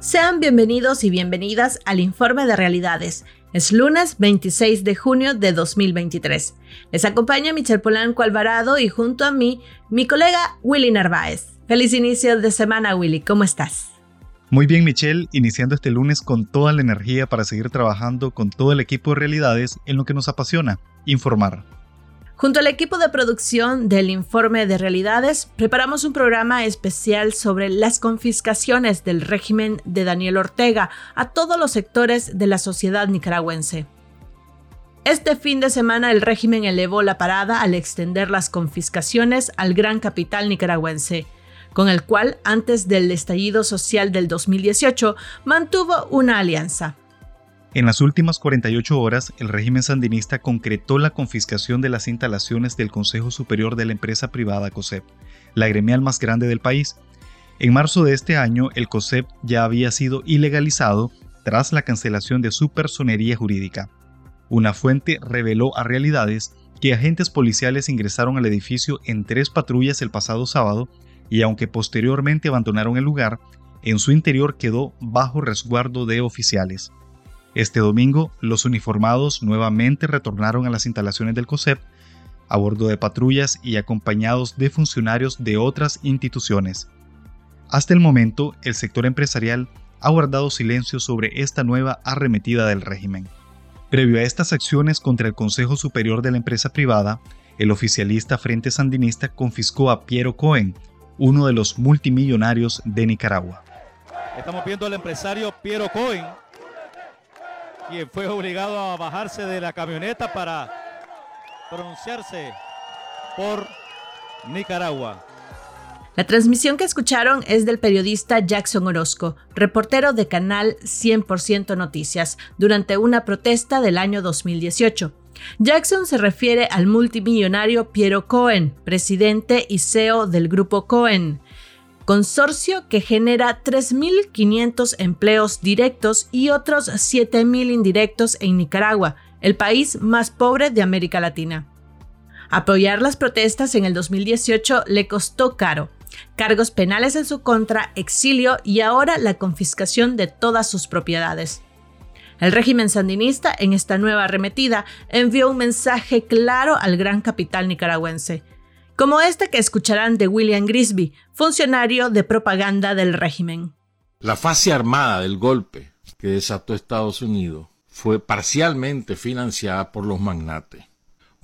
Sean bienvenidos y bienvenidas al Informe de Realidades. Es lunes 26 de junio de 2023. Les acompaña Michelle Polanco Alvarado y junto a mí mi colega Willy Narváez. Feliz inicio de semana Willy, ¿cómo estás? Muy bien Michelle, iniciando este lunes con toda la energía para seguir trabajando con todo el equipo de Realidades en lo que nos apasiona, informar. Junto al equipo de producción del Informe de Realidades, preparamos un programa especial sobre las confiscaciones del régimen de Daniel Ortega a todos los sectores de la sociedad nicaragüense. Este fin de semana el régimen elevó la parada al extender las confiscaciones al gran capital nicaragüense, con el cual, antes del estallido social del 2018, mantuvo una alianza. En las últimas 48 horas, el régimen sandinista concretó la confiscación de las instalaciones del Consejo Superior de la empresa privada COSEP, la gremial más grande del país. En marzo de este año, el COSEP ya había sido ilegalizado tras la cancelación de su personería jurídica. Una fuente reveló a realidades que agentes policiales ingresaron al edificio en tres patrullas el pasado sábado y aunque posteriormente abandonaron el lugar, en su interior quedó bajo resguardo de oficiales. Este domingo, los uniformados nuevamente retornaron a las instalaciones del COSEP a bordo de patrullas y acompañados de funcionarios de otras instituciones. Hasta el momento, el sector empresarial ha guardado silencio sobre esta nueva arremetida del régimen. Previo a estas acciones contra el Consejo Superior de la Empresa Privada, el oficialista Frente Sandinista confiscó a Piero Cohen, uno de los multimillonarios de Nicaragua. Estamos viendo al empresario Piero Cohen, quien fue obligado a bajarse de la camioneta para pronunciarse por Nicaragua. La transmisión que escucharon es del periodista Jackson Orozco, reportero de Canal 100% Noticias, durante una protesta del año 2018. Jackson se refiere al multimillonario Piero Cohen, presidente y CEO del grupo Cohen, consorcio que genera 3.500 empleos directos y otros 7.000 indirectos en Nicaragua, el país más pobre de América Latina. Apoyar las protestas en el 2018 le costó caro, cargos penales en su contra, exilio y ahora la confiscación de todas sus propiedades. El régimen sandinista, en esta nueva arremetida, envió un mensaje claro al gran capital nicaragüense como este que escucharán de William Grisby, funcionario de propaganda del régimen. La fase armada del golpe que desató Estados Unidos fue parcialmente financiada por los magnates,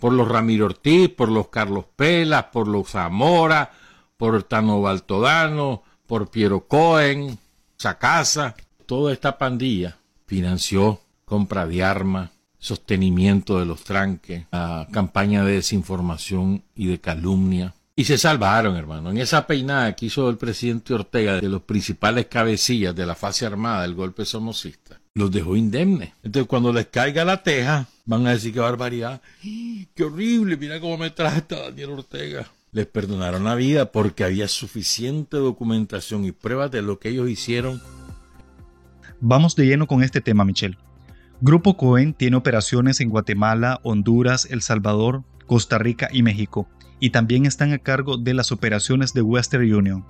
por los Ramiro Ortiz, por los Carlos Pelas, por los Zamora, por Tano Baltodano, por Piero Cohen, Sacasa. Toda esta pandilla financió compra de armas, sostenimiento de los tranques, campaña de desinformación y de calumnia. Y se salvaron, hermano. En esa peinada que hizo el presidente Ortega de los principales cabecillas de la fase armada del golpe somocista, los dejó indemnes. Entonces, cuando les caiga la teja, van a decir qué barbaridad. ¡Qué horrible! Mira cómo me trata Daniel Ortega. Les perdonaron la vida porque había suficiente documentación y pruebas de lo que ellos hicieron. Vamos de lleno con este tema, Michelle. Grupo Cohen tiene operaciones en Guatemala, Honduras, El Salvador, Costa Rica y México, y también están a cargo de las operaciones de Western Union.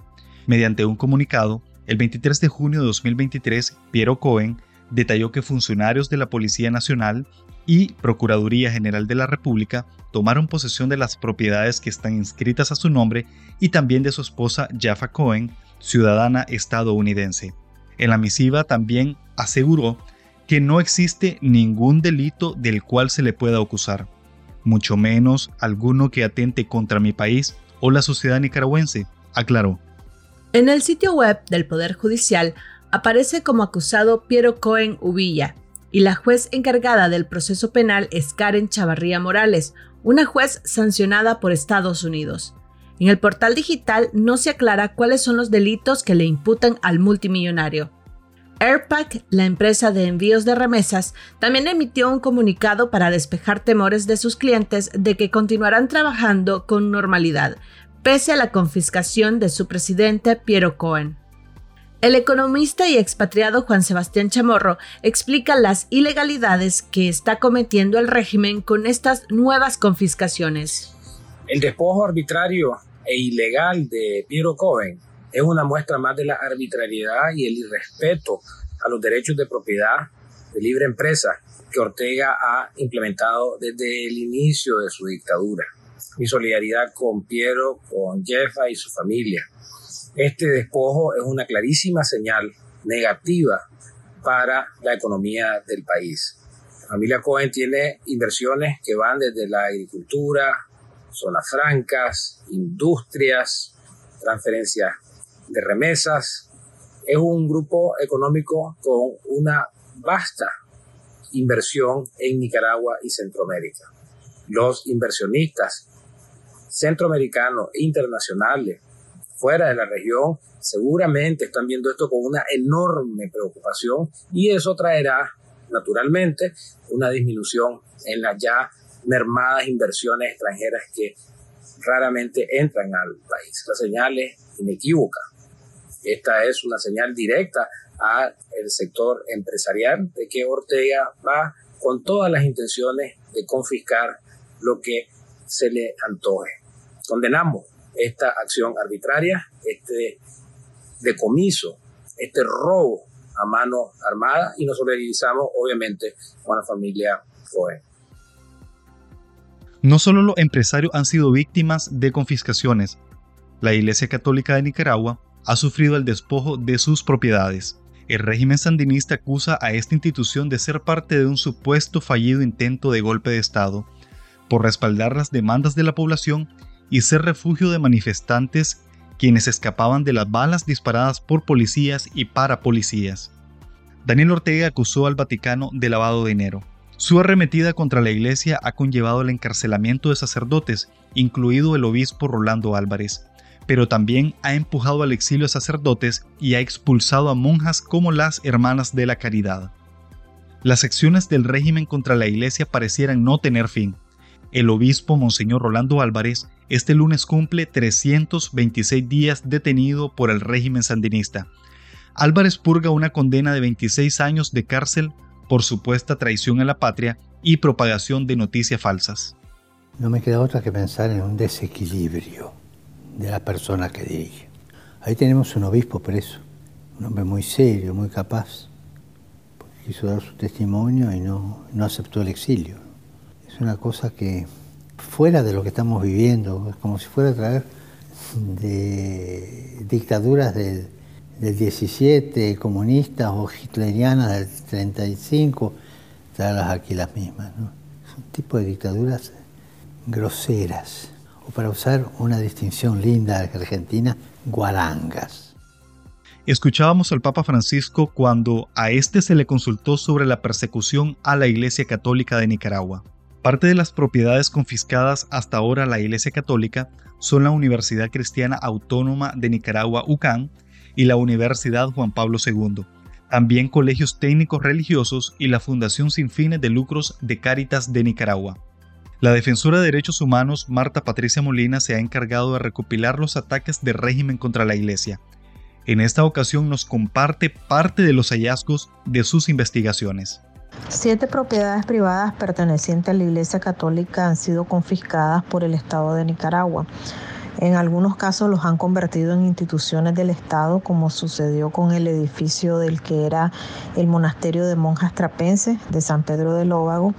Mediante un comunicado, el 23 de junio de 2023, Piero Cohen detalló que funcionarios de la Policía Nacional y Procuraduría General de la República tomaron posesión de las propiedades que están inscritas a su nombre y también de su esposa Jaffa Cohen, ciudadana estadounidense. En la misiva también aseguró que no existe ningún delito del cual se le pueda acusar, mucho menos alguno que atente contra mi país o la sociedad nicaragüense, aclaró. En el sitio web del Poder Judicial aparece como acusado Piero Cohen Uvilla, y la juez encargada del proceso penal es Karen Chavarría Morales, una juez sancionada por Estados Unidos. En el portal digital no se aclara cuáles son los delitos que le imputan al multimillonario. Airpack, la empresa de envíos de remesas, también emitió un comunicado para despejar temores de sus clientes de que continuarán trabajando con normalidad, pese a la confiscación de su presidente Piero Cohen. El economista y expatriado Juan Sebastián Chamorro explica las ilegalidades que está cometiendo el régimen con estas nuevas confiscaciones. El despojo arbitrario e ilegal de Piero Cohen es una muestra más de la arbitrariedad y el irrespeto a los derechos de propiedad de libre empresa que Ortega ha implementado desde el inicio de su dictadura. Mi solidaridad con Piero, con Jefa y su familia. Este despojo es una clarísima señal negativa para la economía del país. La familia Cohen tiene inversiones que van desde la agricultura, zonas francas, industrias, transferencias de remesas. Es un grupo económico con una vasta inversión en Nicaragua y Centroamérica. Los inversionistas centroamericanos e internacionales fuera de la región seguramente están viendo esto con una enorme preocupación y eso traerá naturalmente una disminución en las ya mermadas inversiones extranjeras que raramente entran al país. La señal es inequívoca. Esta es una señal directa al sector empresarial de que Ortega va con todas las intenciones de confiscar lo que se le antoje. Condenamos esta acción arbitraria, este decomiso, este robo a mano armada y nos solidarizamos obviamente con la familia Cohen. No solo los empresarios han sido víctimas de confiscaciones, la Iglesia Católica de Nicaragua ha sufrido el despojo de sus propiedades. El régimen sandinista acusa a esta institución de ser parte de un supuesto fallido intento de golpe de Estado, por respaldar las demandas de la población y ser refugio de manifestantes quienes escapaban de las balas disparadas por policías y parapolicías. Daniel Ortega acusó al Vaticano de lavado de dinero. Su arremetida contra la iglesia ha conllevado el encarcelamiento de sacerdotes, incluido el obispo Rolando Álvarez, pero también ha empujado al exilio a sacerdotes y ha expulsado a monjas como las Hermanas de la Caridad. Las acciones del régimen contra la iglesia parecieran no tener fin. El obispo Monseñor Rolando Álvarez este lunes cumple 326 días detenido por el régimen sandinista. Álvarez purga una condena de 26 años de cárcel por supuesta traición a la patria y propagación de noticias falsas. No me queda otra que pensar en un desequilibrio de la persona que dirige. Ahí tenemos un obispo preso, un hombre muy serio, muy capaz, porque quiso dar su testimonio y no, no aceptó el exilio. Es una cosa que fuera de lo que estamos viviendo, es como si fuera a traer de dictaduras del, 17, comunistas o hitlerianas del 35, traerlas aquí las mismas. ¿no? Es un tipo de dictaduras groseras, o para usar una distinción linda Argentina, guarangas. Escuchábamos al Papa Francisco cuando a este se le consultó sobre la persecución a la Iglesia Católica de Nicaragua. Parte de las propiedades confiscadas hasta ahora a la Iglesia Católica son la Universidad Cristiana Autónoma de Nicaragua, UCAN, y la Universidad Juan Pablo II, también colegios técnicos religiosos y la Fundación sin fines de lucros de Cáritas de Nicaragua. La defensora de derechos humanos Marta Patricia Molina se ha encargado de recopilar los ataques de régimen contra la Iglesia. En esta ocasión nos comparte parte de los hallazgos de sus investigaciones. Siete propiedades privadas pertenecientes a la Iglesia Católica han sido confiscadas por el Estado de Nicaragua. En algunos casos los han convertido en instituciones del Estado, como sucedió con el edificio del que era el monasterio de monjas trapenses de San Pedro del Óvago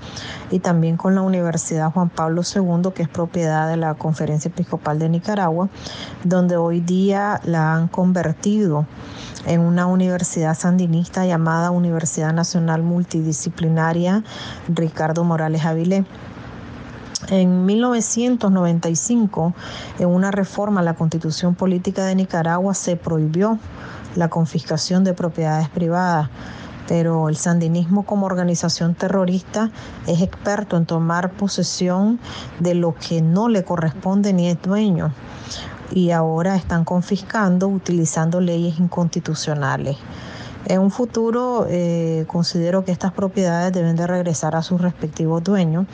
y también con la Universidad Juan Pablo II, que es propiedad de la Conferencia Episcopal de Nicaragua, donde hoy día la han convertido en una universidad sandinista llamada Universidad Nacional Multidisciplinaria Ricardo Morales Avilé. En 1995, en una reforma a la Constitución Política de Nicaragua, se prohibió la confiscación de propiedades privadas, pero el sandinismo como organización terrorista es experto en tomar posesión de lo que no le corresponde ni es dueño y ahora están confiscando utilizando leyes inconstitucionales. En un futuro eh, considero que estas propiedades deben de regresar a sus respectivos dueños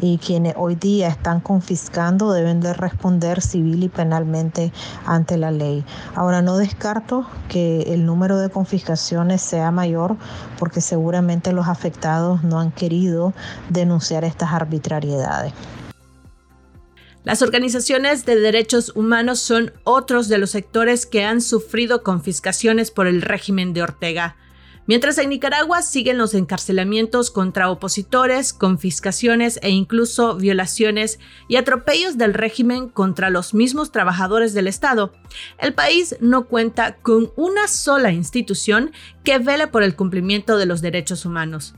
y quienes hoy día están confiscando deben de responder civil y penalmente ante la ley. Ahora no descarto que el número de confiscaciones sea mayor porque seguramente los afectados no han querido denunciar estas arbitrariedades. Las organizaciones de derechos humanos son otros de los sectores que han sufrido confiscaciones por el régimen de Ortega. Mientras en Nicaragua siguen los encarcelamientos contra opositores, confiscaciones e incluso violaciones y atropellos del régimen contra los mismos trabajadores del Estado, el país no cuenta con una sola institución que vele por el cumplimiento de los derechos humanos.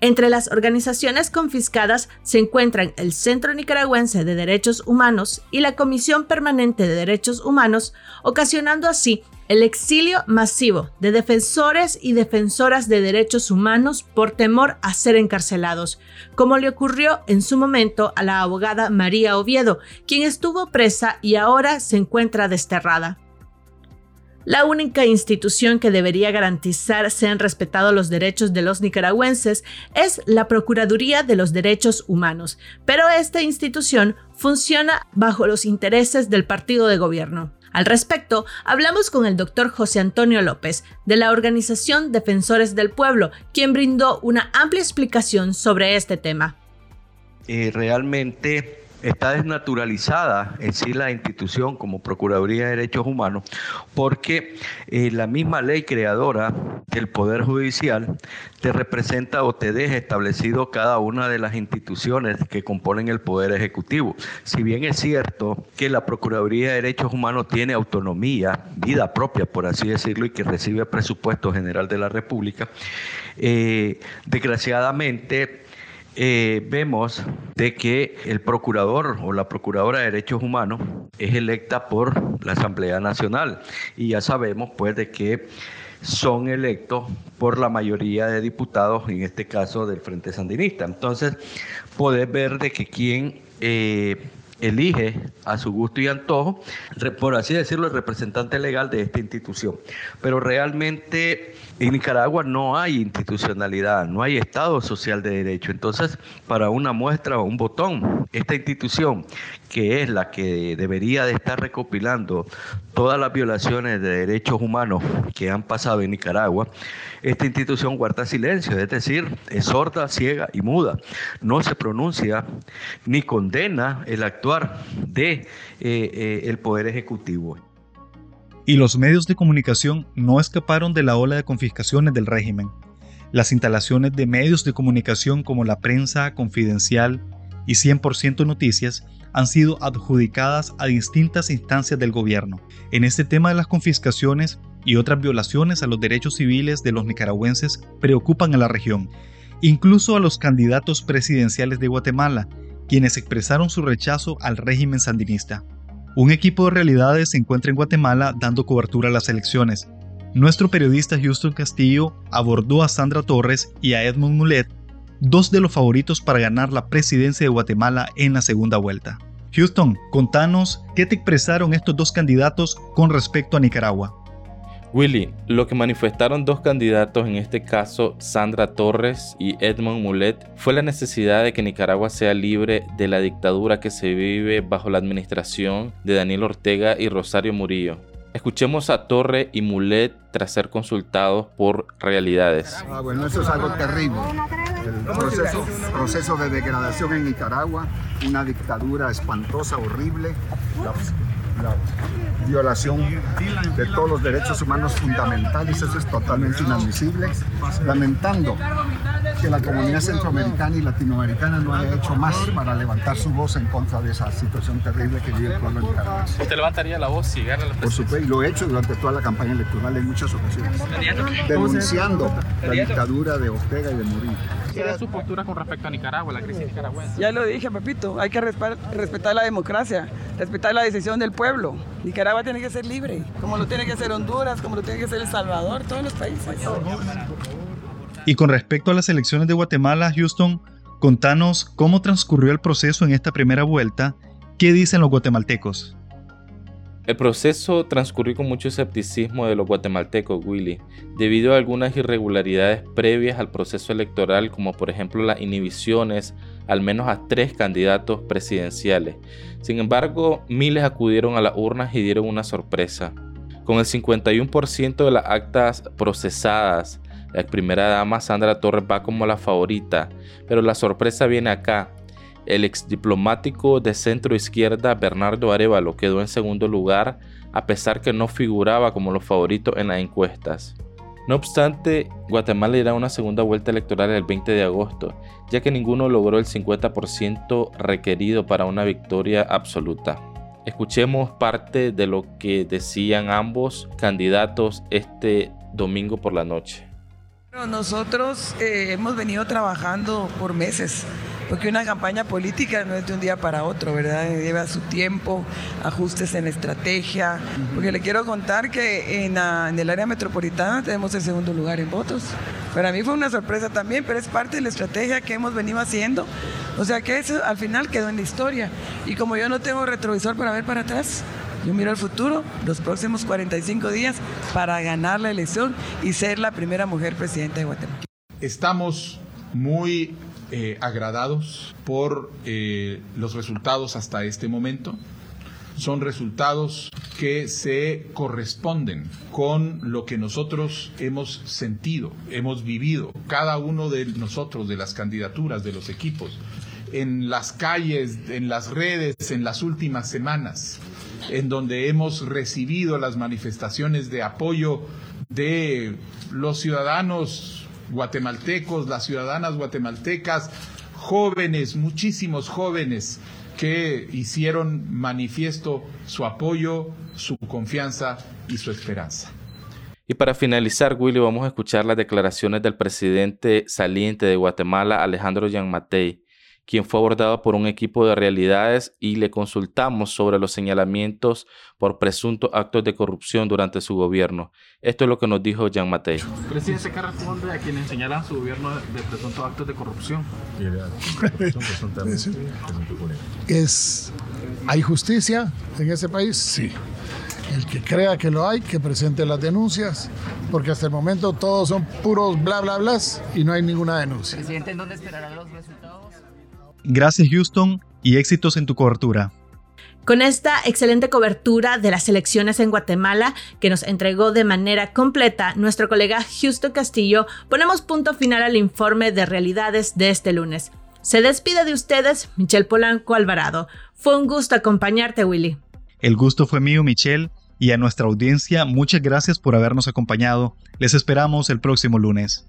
Entre las organizaciones confiscadas se encuentran el Centro Nicaragüense de Derechos Humanos y la Comisión Permanente de Derechos Humanos, ocasionando así el exilio masivo de defensores y defensoras de derechos humanos por temor a ser encarcelados, como le ocurrió en su momento a la abogada María Oviedo, quien estuvo presa y ahora se encuentra desterrada. La única institución que debería garantizar sean respetados los derechos de los nicaragüenses es la Procuraduría de los Derechos Humanos, pero esta institución funciona bajo los intereses del partido de gobierno. Al respecto, hablamos con el doctor José Antonio López, de la organización Defensores del Pueblo, quien brindó una amplia explicación sobre este tema. Eh, realmente está desnaturalizada en sí la institución como Procuraduría de Derechos Humanos, porque eh, la misma ley creadora del Poder Judicial te representa o te deja establecido cada una de las instituciones que componen el Poder Ejecutivo. Si bien es cierto que la Procuraduría de Derechos Humanos tiene autonomía, vida propia, por así decirlo, y que recibe presupuesto general de la República, eh, desgraciadamente eh, vemos de que el procurador o la procuradora de derechos humanos es electa por la Asamblea Nacional y ya sabemos pues de que son electos por la mayoría de diputados, en este caso del Frente Sandinista. Entonces, poder ver de que quien eh, elige a su gusto y antojo, por así decirlo, el representante legal de esta institución. Pero realmente en Nicaragua no hay institucionalidad, no hay Estado social de derecho. Entonces, para una muestra o un botón, esta institución, que es la que debería de estar recopilando todas las violaciones de derechos humanos que han pasado en Nicaragua, esta institución guarda silencio, es decir, es sorda, ciega y muda. No se pronuncia ni condena el actuar de eh, eh, el Poder Ejecutivo y los medios de comunicación no escaparon de la ola de confiscaciones del régimen. Las instalaciones de medios de comunicación como la prensa confidencial y 100% noticias han sido adjudicadas a distintas instancias del gobierno. En este tema de las confiscaciones y otras violaciones a los derechos civiles de los nicaragüenses preocupan a la región, incluso a los candidatos presidenciales de Guatemala, quienes expresaron su rechazo al régimen sandinista. Un equipo de realidades se encuentra en Guatemala dando cobertura a las elecciones. Nuestro periodista Houston Castillo abordó a Sandra Torres y a Edmund Mulet, dos de los favoritos para ganar la presidencia de Guatemala en la segunda vuelta. Houston, contanos qué te expresaron estos dos candidatos con respecto a Nicaragua. Willy, lo que manifestaron dos candidatos, en este caso Sandra Torres y Edmond Mulet, fue la necesidad de que Nicaragua sea libre de la dictadura que se vive bajo la administración de Daniel Ortega y Rosario Murillo. Escuchemos a Torre y Mulet tras ser consultados por realidades. Ah, bueno, eso es algo terrible. El proceso, de degradación en Nicaragua, una dictadura espantosa, horrible violación de todos los derechos humanos fundamentales, eso es totalmente inadmisible. Lamentando que la comunidad centroamericana y latinoamericana no haya hecho más para levantar su voz en contra de esa situación terrible que vive el pueblo nicaragüense. ¿Usted levantaría la voz si gana la Por supuesto, y lo he hecho durante toda la campaña electoral en muchas ocasiones, denunciando la dictadura de Ortega y de Murillo. ¿Cuál es su postura con respecto a Nicaragua, la crisis nicaragüense? Ya lo dije, Pepito, hay que respetar la democracia, respetar la decisión del pueblo. Nicaragua tiene que ser libre, como lo tiene que ser Honduras, como lo tiene que ser El Salvador, todos los países. Y con respecto a las elecciones de Guatemala, Houston, contanos cómo transcurrió el proceso en esta primera vuelta, qué dicen los guatemaltecos. El proceso transcurrió con mucho escepticismo de los guatemaltecos, Willy, debido a algunas irregularidades previas al proceso electoral, como por ejemplo las inhibiciones al menos a tres candidatos presidenciales. Sin embargo, miles acudieron a las urnas y dieron una sorpresa. Con el 51% de las actas procesadas, la primera dama Sandra Torres va como la favorita, pero la sorpresa viene acá. El ex diplomático de centro izquierda Bernardo Arevalo quedó en segundo lugar a pesar que no figuraba como los favoritos en las encuestas. No obstante, Guatemala irá a una segunda vuelta electoral el 20 de agosto, ya que ninguno logró el 50% requerido para una victoria absoluta. Escuchemos parte de lo que decían ambos candidatos este domingo por la noche. Nosotros eh, hemos venido trabajando por meses porque una campaña política no es de un día para otro, ¿verdad? Lleva su tiempo, ajustes en la estrategia, porque le quiero contar que en, el área metropolitana tenemos el segundo lugar en votos. Para mí fue una sorpresa también, pero es parte de la estrategia que hemos venido haciendo. O sea que eso al final quedó en la historia. Y como yo no tengo retrovisor para ver para atrás, yo miro al futuro, los próximos 45 días, para ganar la elección y ser la primera mujer presidenta de Guatemala. Estamos muy eh, agradados por eh, los resultados hasta este momento. Son resultados que se corresponden con lo que nosotros hemos sentido, hemos vivido, cada uno de nosotros, de las candidaturas, de los equipos, en las calles, en las redes, en las últimas semanas, en donde hemos recibido las manifestaciones de apoyo de los ciudadanos guatemaltecos, las ciudadanas guatemaltecas, jóvenes, muchísimos jóvenes que hicieron manifiesto su apoyo, su confianza y su esperanza. Y para finalizar, Willy, vamos a escuchar las declaraciones del presidente saliente de Guatemala, Alejandro Matei quien fue abordado por un equipo de realidades y le consultamos sobre los señalamientos por presuntos actos de corrupción durante su gobierno. Esto es lo que nos dijo Jean Matei. Presidente, ¿qué responde a quienes señalan su gobierno de presuntos actos de corrupción? es, ¿Hay justicia en ese país? Sí. El que crea que lo hay, que presente las denuncias, porque hasta el momento todos son puros bla bla bla y no hay ninguna denuncia. Presidente, ¿en dónde esperarán los resultados? Gracias Houston y éxitos en tu cobertura. Con esta excelente cobertura de las elecciones en Guatemala que nos entregó de manera completa nuestro colega Houston Castillo, ponemos punto final al informe de realidades de este lunes. Se despide de ustedes Michelle Polanco Alvarado. Fue un gusto acompañarte, Willy. El gusto fue mío, Michelle, y a nuestra audiencia muchas gracias por habernos acompañado. Les esperamos el próximo lunes.